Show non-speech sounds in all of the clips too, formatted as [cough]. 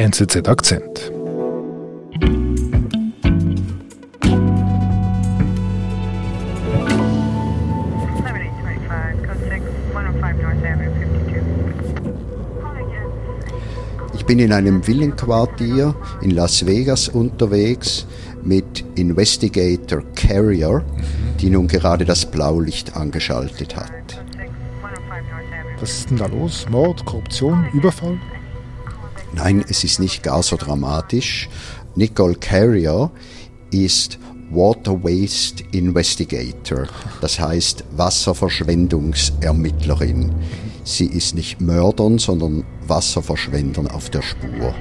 NZZ Akzent. Ich bin in einem Villenquartier in Las Vegas unterwegs mit Investigator Carrier, die nun gerade das Blaulicht angeschaltet hat. Was ist denn da los? Mord, Korruption, Überfall? Nein, es ist nicht gar so dramatisch. Nicole Carrier ist Water Waste Investigator, das heißt Wasserverschwendungsermittlerin. Sie ist nicht Mördern, sondern Wasserverschwendern auf der Spur.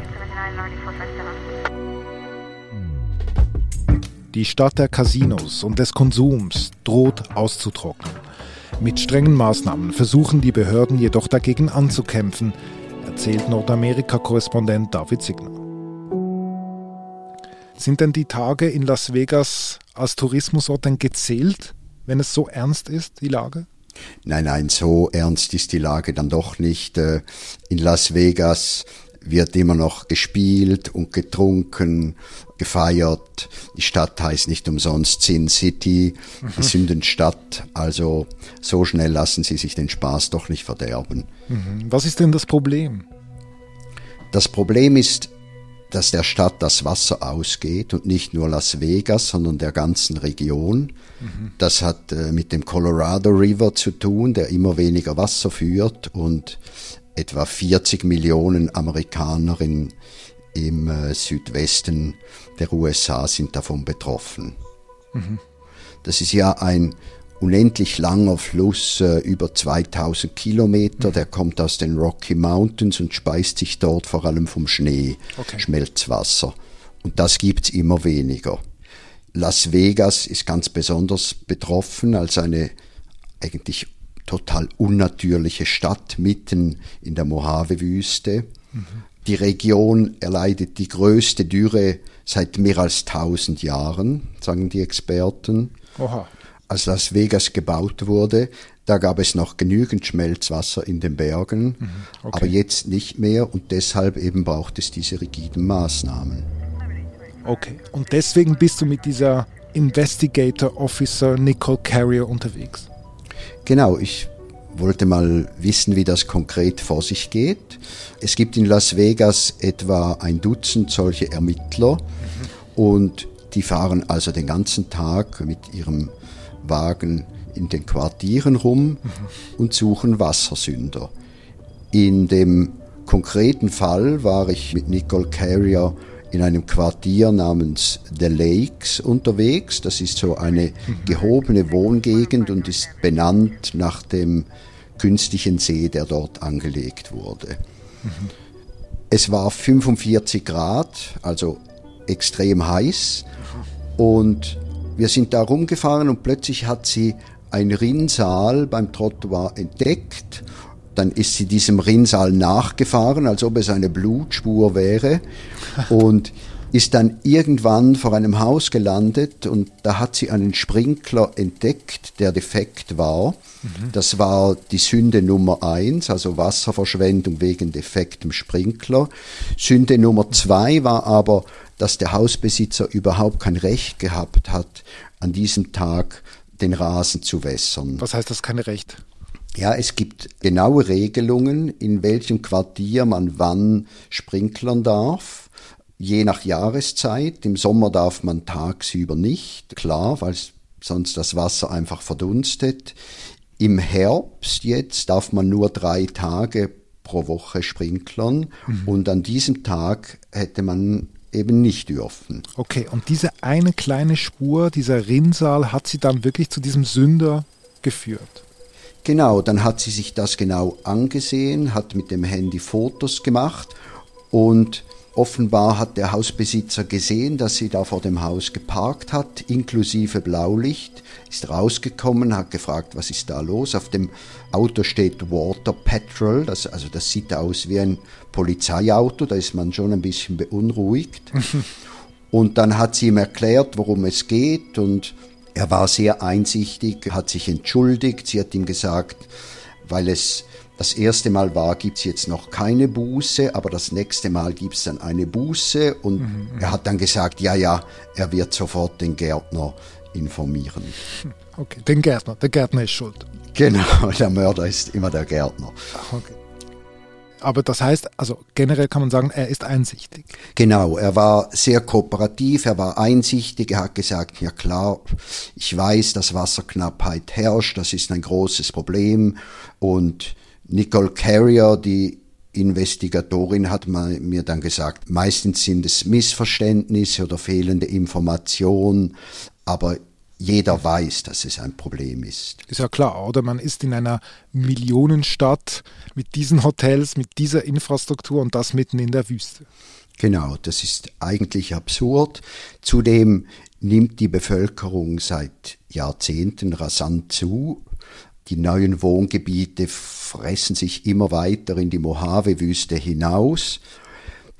Die Stadt der Casinos und des Konsums droht auszutrocknen. Mit strengen Maßnahmen versuchen die Behörden jedoch dagegen anzukämpfen, erzählt Nordamerika-Korrespondent David Signer. Sind denn die Tage in Las Vegas als Tourismusort denn gezählt, wenn es so ernst ist, die Lage? Nein, nein, so ernst ist die Lage dann doch nicht. Äh, in Las Vegas wird immer noch gespielt und getrunken, gefeiert. Die Stadt heißt nicht umsonst Sin City, mhm. die Sündenstadt. Also so schnell lassen sie sich den Spaß doch nicht verderben. Mhm. Was ist denn das Problem? Das Problem ist, dass der Stadt das Wasser ausgeht und nicht nur Las Vegas, sondern der ganzen Region. Mhm. Das hat äh, mit dem Colorado River zu tun, der immer weniger Wasser führt und etwa 40 Millionen Amerikanerinnen im äh, Südwesten der USA sind davon betroffen. Mhm. Das ist ja ein unendlich langer Fluss, äh, über 2000 Kilometer, mhm. der kommt aus den Rocky Mountains und speist sich dort vor allem vom Schnee, okay. Schmelzwasser. Und das gibt's immer weniger. Las Vegas ist ganz besonders betroffen als eine eigentlich total unnatürliche Stadt mitten in der Mojave-Wüste. Mhm. Die Region erleidet die größte Dürre seit mehr als tausend Jahren, sagen die Experten. Oha. Als Las Vegas gebaut wurde, da gab es noch genügend Schmelzwasser in den Bergen, mhm. okay. aber jetzt nicht mehr und deshalb eben braucht es diese rigiden Maßnahmen. Okay, und deswegen bist du mit dieser Investigator Officer Nicole Carrier unterwegs? Genau, ich wollte mal wissen, wie das konkret vor sich geht. Es gibt in Las Vegas etwa ein Dutzend solche Ermittler mhm. und die fahren also den ganzen Tag mit ihrem Wagen in den Quartieren rum mhm. und suchen Wassersünder. In dem konkreten Fall war ich mit Nicole Carrier in einem Quartier namens The Lakes unterwegs. Das ist so eine gehobene Wohngegend und ist benannt nach dem künstlichen See, der dort angelegt wurde. Es war 45 Grad, also extrem heiß. Und wir sind da rumgefahren und plötzlich hat sie ein Rinnsal beim Trottoir entdeckt. Dann ist sie diesem Rinnsal nachgefahren, als ob es eine Blutspur wäre. Und ist dann irgendwann vor einem Haus gelandet und da hat sie einen Sprinkler entdeckt, der defekt war. Mhm. Das war die Sünde Nummer eins, also Wasserverschwendung wegen defektem Sprinkler. Sünde Nummer zwei war aber, dass der Hausbesitzer überhaupt kein Recht gehabt hat, an diesem Tag den Rasen zu wässern. Was heißt das keine Recht? Ja, es gibt genaue Regelungen, in welchem Quartier man wann sprinklern darf je nach Jahreszeit. Im Sommer darf man tagsüber nicht, klar, weil sonst das Wasser einfach verdunstet. Im Herbst jetzt darf man nur drei Tage pro Woche sprinklern mhm. und an diesem Tag hätte man eben nicht dürfen. Okay, und diese eine kleine Spur, dieser Rinnsal, hat sie dann wirklich zu diesem Sünder geführt? Genau, dann hat sie sich das genau angesehen, hat mit dem Handy Fotos gemacht und Offenbar hat der Hausbesitzer gesehen, dass sie da vor dem Haus geparkt hat, inklusive Blaulicht, ist rausgekommen, hat gefragt, was ist da los. Auf dem Auto steht Water Patrol, das, also das sieht aus wie ein Polizeiauto, da ist man schon ein bisschen beunruhigt. [laughs] und dann hat sie ihm erklärt, worum es geht und er war sehr einsichtig, hat sich entschuldigt, sie hat ihm gesagt, weil es Das erste Mal war, gibt es jetzt noch keine Buße, aber das nächste Mal gibt es dann eine Buße und mhm, er hat dann gesagt, ja, ja, er wird sofort den Gärtner informieren. Okay, den Gärtner, der Gärtner ist schuld. Genau, der Mörder ist immer der Gärtner. Okay. Aber das heißt, also generell kann man sagen, er ist einsichtig. Genau, er war sehr kooperativ, er war einsichtig, er hat gesagt, ja klar, ich weiß, dass Wasserknappheit herrscht, das ist ein großes Problem. Und Nicole Carrier, die Investigatorin, hat mir dann gesagt, meistens sind es Missverständnisse oder fehlende Informationen, aber jeder weiß, dass es ein Problem ist. Ist ja klar, oder? Man ist in einer Millionenstadt mit diesen Hotels, mit dieser Infrastruktur und das mitten in der Wüste. Genau, das ist eigentlich absurd. Zudem nimmt die Bevölkerung seit Jahrzehnten rasant zu. Die neuen Wohngebiete fressen sich immer weiter in die Mojave-Wüste hinaus.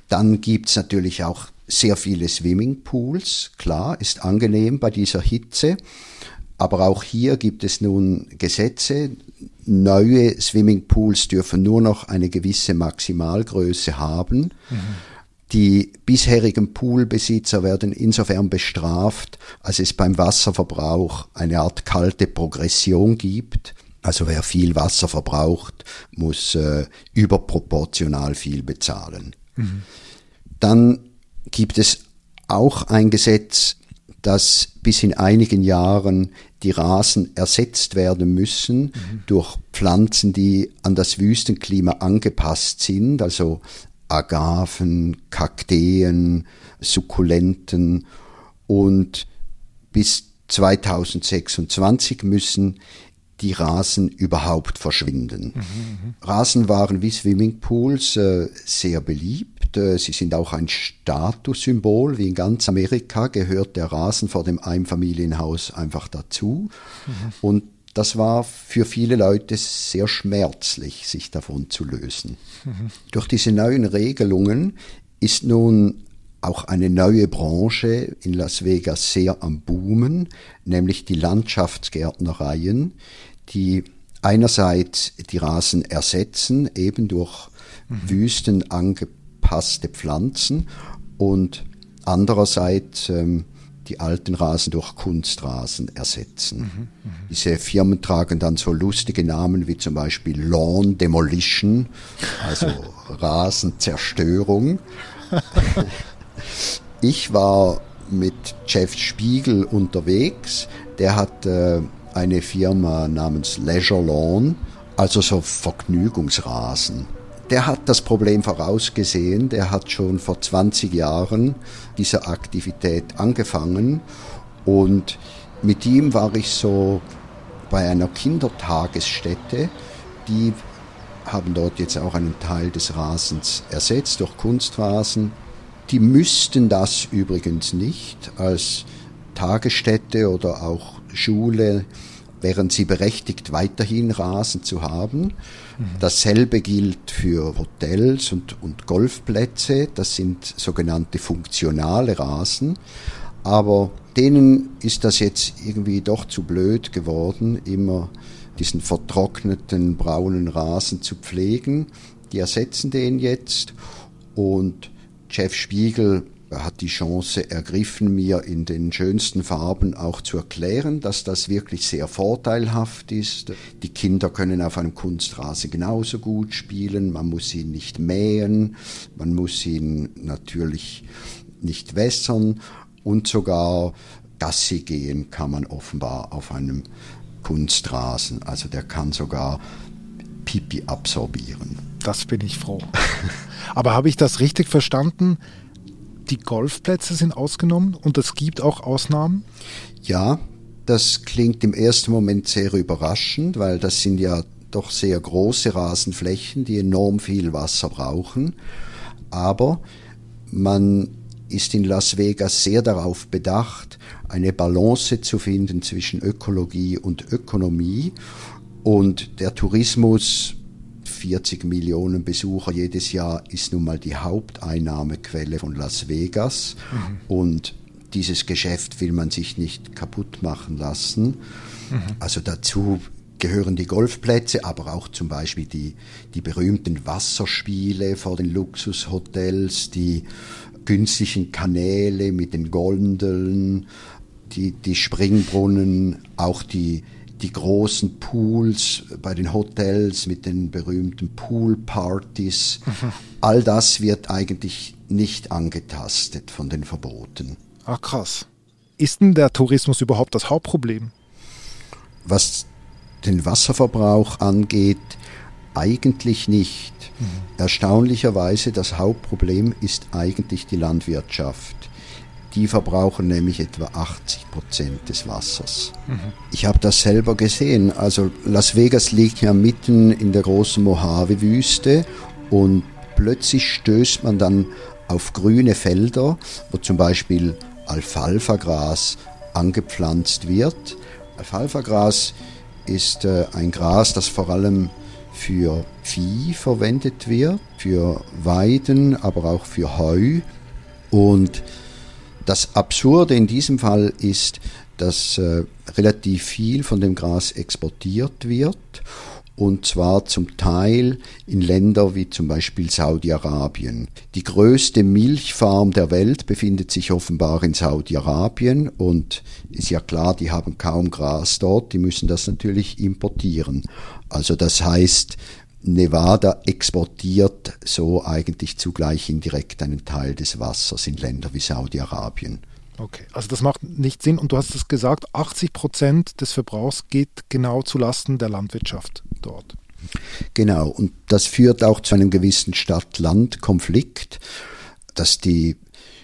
Dann gibt es natürlich auch sehr viele Swimmingpools, klar, ist angenehm bei dieser Hitze. Aber auch hier gibt es nun Gesetze. Neue Swimmingpools dürfen nur noch eine gewisse Maximalgröße haben. Mhm. Die bisherigen Poolbesitzer werden insofern bestraft, als es beim Wasserverbrauch eine Art kalte Progression gibt. Also wer viel Wasser verbraucht, muss äh, überproportional viel bezahlen. Mhm. Dann gibt es auch ein Gesetz, dass bis in einigen Jahren die Rasen ersetzt werden müssen mhm. durch Pflanzen, die an das Wüstenklima angepasst sind, also Agaven, Kakteen, Sukkulenten und bis 2026 müssen die Rasen überhaupt verschwinden. Mhm, mhm, Rasen waren wie Swimmingpools äh, sehr beliebt. Äh, sie sind auch ein Statussymbol. Wie in ganz Amerika gehört der Rasen vor dem Einfamilienhaus einfach dazu. Mhm. Und das war für viele Leute sehr schmerzlich, sich davon zu lösen. Mhm. Durch diese neuen Regelungen ist nun auch eine neue Branche in Las Vegas sehr am Boomen, nämlich die Landschaftsgärtnereien, die einerseits die Rasen ersetzen, eben durch mhm. Wüsten angepasste Pflanzen und andererseits ähm, die alten Rasen durch Kunstrasen ersetzen. Mhm, mh. Diese Firmen tragen dann so lustige Namen wie zum Beispiel Lawn Demolition, also [laughs] Rasenzerstörung. ich war mit Jeff Spiegel unterwegs, der hat äh, eine Firma namens Leisure Lawn, also so Vergnügungsrasen. Der hat das Problem vorausgesehen, der hat schon vor 20 Jahren diese Aktivität angefangen. Und mit ihm war ich so bei einer Kindertagesstätte, die haben dort jetzt auch einen Teil des Rasens ersetzt durch Kunstrasen. Die müssten das übrigens nicht als Tagesstätte oder auch Schule wären sie berechtigt, weiterhin Rasen zu haben. Mhm. Dasselbe gilt für Hotels und, und Golfplätze. Das sind sogenannte funktionale Rasen. Aber denen ist das jetzt irgendwie doch zu blöd geworden, immer diesen vertrockneten braunen Rasen zu pflegen. Die ersetzen den jetzt und Jeff Spiegel er hat die Chance ergriffen, mir in den schönsten Farben auch zu erklären, dass das wirklich sehr vorteilhaft ist. Die Kinder können auf einem Kunstrasen genauso gut spielen, man muss ihn nicht mähen, man muss ihn natürlich nicht wässern und sogar Gassi gehen kann man offenbar auf einem Kunstrasen. Also der kann sogar Pipi absorbieren. Das bin ich froh. [laughs] Aber habe ich das richtig verstanden? Die Golfplätze sind ausgenommen und es gibt auch Ausnahmen? Ja, das klingt im ersten Moment sehr überraschend, weil das sind ja doch sehr große Rasenflächen, die enorm viel Wasser brauchen. Aber man ist in Las Vegas sehr darauf bedacht, eine Balance zu finden zwischen Ökologie und Ökonomie. Und der Tourismus 40 Millionen Besucher jedes Jahr ist nun mal die Haupteinnahmequelle von Las Vegas. Mhm. Und dieses Geschäft will man sich nicht kaputt machen lassen. Mhm. Also dazu gehören die Golfplätze, aber auch zum Beispiel die, die berühmten Wasserspiele vor den Luxushotels, die künstlichen Kanäle mit den Gondeln, die, die Springbrunnen, auch die, die großen Pools bei den Hotels mit den berühmten Poolpartys. Mhm. All das wird eigentlich nicht angetastet von den Verboten. Ach krass. Ist denn der Tourismus überhaupt das Hauptproblem? Was den Wasserverbrauch angeht, eigentlich nicht. Mhm. Erstaunlicherweise das Hauptproblem ist eigentlich die Landwirtschaft. Die verbrauchen nämlich etwa 80 Prozent des Wassers. Mhm. Ich habe das selber gesehen. Also Las Vegas liegt ja mitten in der großen Mojave-Wüste und plötzlich stößt man dann auf grüne Felder, wo zum Beispiel Alfalfa-Gras angepflanzt wird. Alfalfa-Gras ist äh, ein Gras, das vor allem für Vieh verwendet wird, für Weiden, aber auch für Heu. Und das Absurde in diesem Fall ist, dass äh, relativ viel von dem Gras exportiert wird und zwar zum Teil in Länder wie zum Beispiel Saudi-Arabien. Die größte Milchfarm der Welt befindet sich offenbar in Saudi-Arabien und ist ja klar, die haben kaum Gras dort, die müssen das natürlich importieren. Also das heißt, Nevada exportiert so eigentlich zugleich indirekt einen Teil des Wassers in Länder wie Saudi-Arabien. Okay, also das macht nicht Sinn und du hast es gesagt, 80 Prozent des Verbrauchs geht genau zulasten der Landwirtschaft dort. Genau, und das führt auch zu einem gewissen Stadt-Land-Konflikt, dass die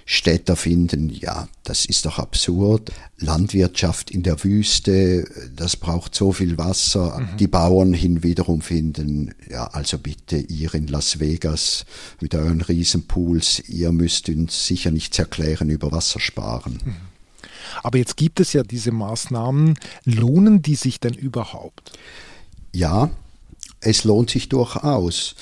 Städter finden, ja, das ist doch absurd. Landwirtschaft in der Wüste, das braucht so viel Wasser. Mhm. Die Bauern hinwiederum finden, ja, also bitte ihr in Las Vegas mit euren Riesenpools, ihr müsst uns sicher nichts erklären über Wassersparen. Mhm. Aber jetzt gibt es ja diese Maßnahmen. Lohnen die sich denn überhaupt? Ja, es lohnt sich durchaus.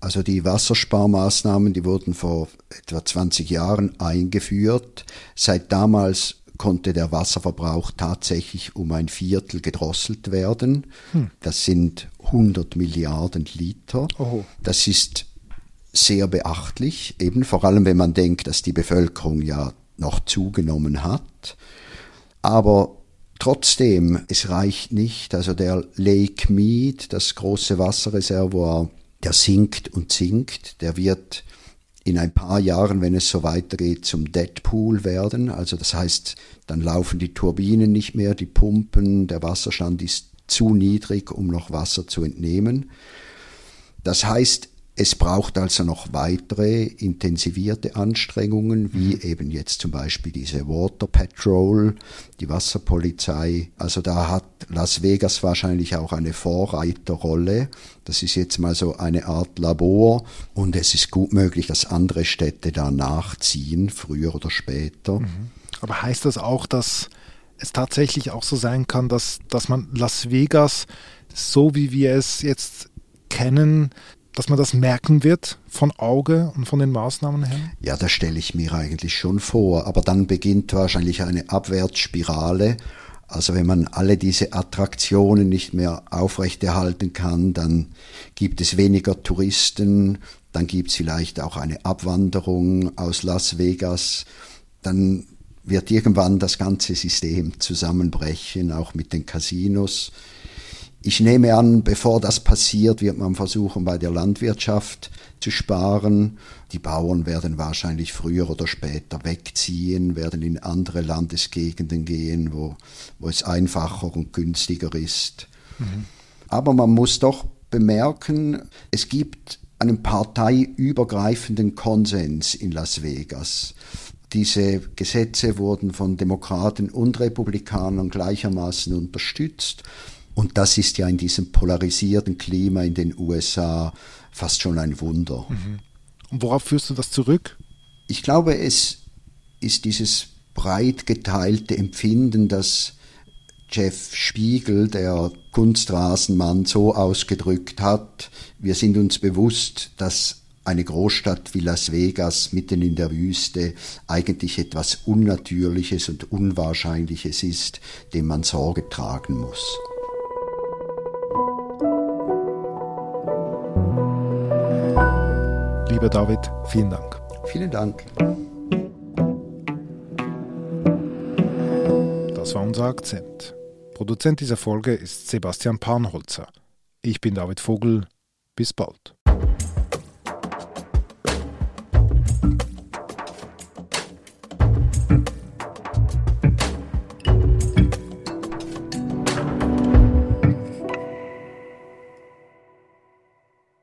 Also die Wassersparmaßnahmen, die wurden vor etwa 20 Jahren eingeführt. Seit damals konnte der Wasserverbrauch tatsächlich um ein Viertel gedrosselt werden. Hm. Das sind 100 Milliarden Liter. Oho. Das ist sehr beachtlich, eben vor allem wenn man denkt, dass die Bevölkerung ja noch zugenommen hat. Aber trotzdem, es reicht nicht. Also der Lake Mead, das große Wasserreservoir, der sinkt und sinkt, der wird in ein paar Jahren, wenn es so weitergeht, zum Deadpool werden. Also das heißt, dann laufen die Turbinen nicht mehr, die Pumpen, der Wasserstand ist zu niedrig, um noch Wasser zu entnehmen. Das heißt, es braucht also noch weitere intensivierte Anstrengungen, wie mhm. eben jetzt zum Beispiel diese Water Patrol, die Wasserpolizei. Also da hat Las Vegas wahrscheinlich auch eine Vorreiterrolle. Das ist jetzt mal so eine Art Labor und es ist gut möglich, dass andere Städte da nachziehen, früher oder später. Mhm. Aber heißt das auch, dass es tatsächlich auch so sein kann, dass, dass man Las Vegas, so wie wir es jetzt kennen, dass man das merken wird von Auge und von den Maßnahmen her? Ja, das stelle ich mir eigentlich schon vor. Aber dann beginnt wahrscheinlich eine Abwärtsspirale. Also wenn man alle diese Attraktionen nicht mehr aufrechterhalten kann, dann gibt es weniger Touristen, dann gibt es vielleicht auch eine Abwanderung aus Las Vegas, dann wird irgendwann das ganze System zusammenbrechen, auch mit den Casinos. Ich nehme an, bevor das passiert, wird man versuchen, bei der Landwirtschaft zu sparen. Die Bauern werden wahrscheinlich früher oder später wegziehen, werden in andere Landesgegenden gehen, wo, wo es einfacher und günstiger ist. Mhm. Aber man muss doch bemerken, es gibt einen parteiübergreifenden Konsens in Las Vegas. Diese Gesetze wurden von Demokraten und Republikanern gleichermaßen unterstützt. Und das ist ja in diesem polarisierten Klima in den USA fast schon ein Wunder. Mhm. Und worauf führst du das zurück? Ich glaube, es ist dieses breit geteilte Empfinden, das Jeff Spiegel, der Kunstrasenmann, so ausgedrückt hat. Wir sind uns bewusst, dass eine Großstadt wie Las Vegas mitten in der Wüste eigentlich etwas Unnatürliches und Unwahrscheinliches ist, dem man Sorge tragen muss. Lieber David, vielen Dank. Vielen Dank. Das war unser Akzent. Produzent dieser Folge ist Sebastian Panholzer. Ich bin David Vogel. Bis bald.